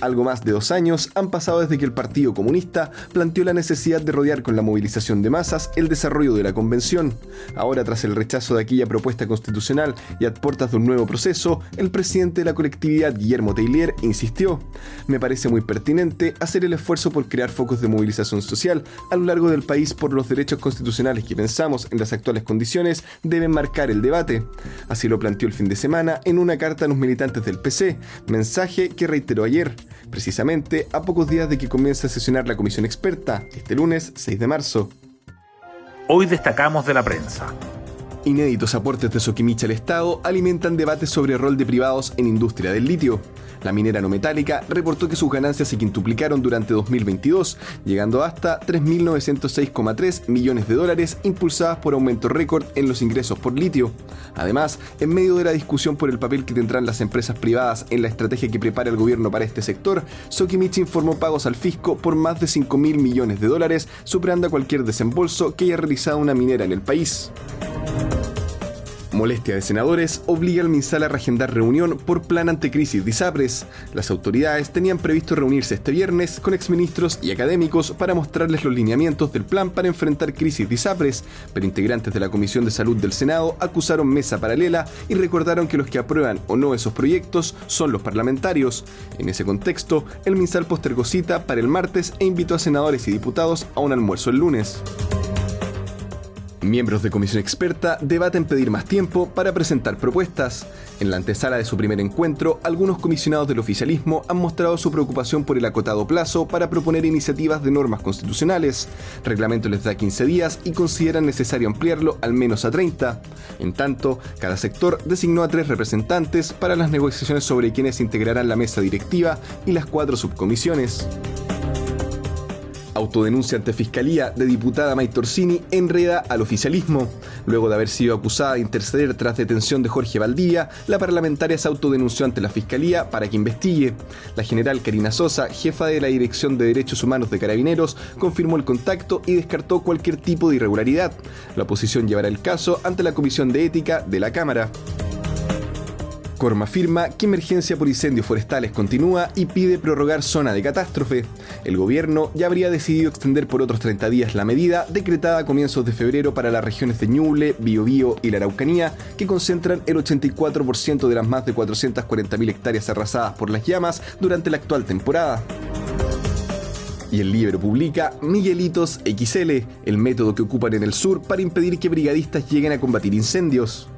Algo más de dos años han pasado desde que el Partido Comunista planteó la necesidad de rodear con la movilización de masas el desarrollo de la convención. Ahora, tras el rechazo de aquella propuesta constitucional y a puertas de un nuevo proceso, el presidente de la colectividad, Guillermo Teilier, insistió: Me parece muy pertinente hacer el esfuerzo por crear focos de movilización social a lo largo del país por los derechos constitucionales que pensamos en las actuales condiciones deben marcar el debate. Así lo planteó el fin de semana en una carta a los militantes del PC, mensaje que reiteró ayer precisamente a pocos días de que comience a sesionar la comisión experta, este lunes 6 de marzo. Hoy destacamos de la prensa. Inéditos aportes de Soquimich al Estado alimentan debates sobre el rol de privados en industria del litio. La minera no metálica reportó que sus ganancias se quintuplicaron durante 2022, llegando hasta 3.906,3 millones de dólares, impulsadas por aumento récord en los ingresos por litio. Además, en medio de la discusión por el papel que tendrán las empresas privadas en la estrategia que prepara el gobierno para este sector, Sokimich informó pagos al fisco por más de 5.000 millones de dólares, superando a cualquier desembolso que haya realizado una minera en el país. Molestia de senadores obliga al MinSal a reagendar reunión por plan antecrisis de ISAPRES. Las autoridades tenían previsto reunirse este viernes con exministros y académicos para mostrarles los lineamientos del plan para enfrentar crisis de pero integrantes de la Comisión de Salud del Senado acusaron mesa paralela y recordaron que los que aprueban o no esos proyectos son los parlamentarios. En ese contexto, el MinSal postergó cita para el martes e invitó a senadores y diputados a un almuerzo el lunes. Miembros de comisión experta debaten pedir más tiempo para presentar propuestas. En la antesala de su primer encuentro, algunos comisionados del oficialismo han mostrado su preocupación por el acotado plazo para proponer iniciativas de normas constitucionales. reglamento les da 15 días y consideran necesario ampliarlo al menos a 30. En tanto, cada sector designó a tres representantes para las negociaciones sobre quienes integrarán la mesa directiva y las cuatro subcomisiones. Autodenuncia ante Fiscalía de diputada Torsini enreda al oficialismo. Luego de haber sido acusada de interceder tras detención de Jorge Valdivia, la parlamentaria se autodenunció ante la Fiscalía para que investigue. La general Karina Sosa, jefa de la Dirección de Derechos Humanos de Carabineros, confirmó el contacto y descartó cualquier tipo de irregularidad. La oposición llevará el caso ante la Comisión de Ética de la Cámara. Corma afirma que emergencia por incendios forestales continúa y pide prorrogar zona de catástrofe. El gobierno ya habría decidido extender por otros 30 días la medida decretada a comienzos de febrero para las regiones de Ñuble, Biobío y la Araucanía, que concentran el 84% de las más de 440.000 hectáreas arrasadas por las llamas durante la actual temporada. Y el libro publica Miguelitos XL, el método que ocupan en el sur para impedir que brigadistas lleguen a combatir incendios.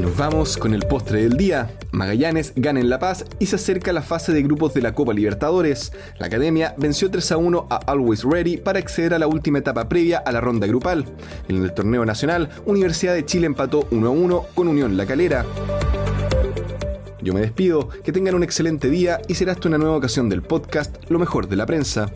Nos vamos con el postre del día. Magallanes gana en La Paz y se acerca la fase de grupos de la Copa Libertadores. La Academia venció 3 a 1 a Always Ready para acceder a la última etapa previa a la ronda grupal. En el torneo nacional, Universidad de Chile empató 1 a 1 con Unión La Calera. Yo me despido, que tengan un excelente día y será hasta una nueva ocasión del podcast Lo mejor de la prensa.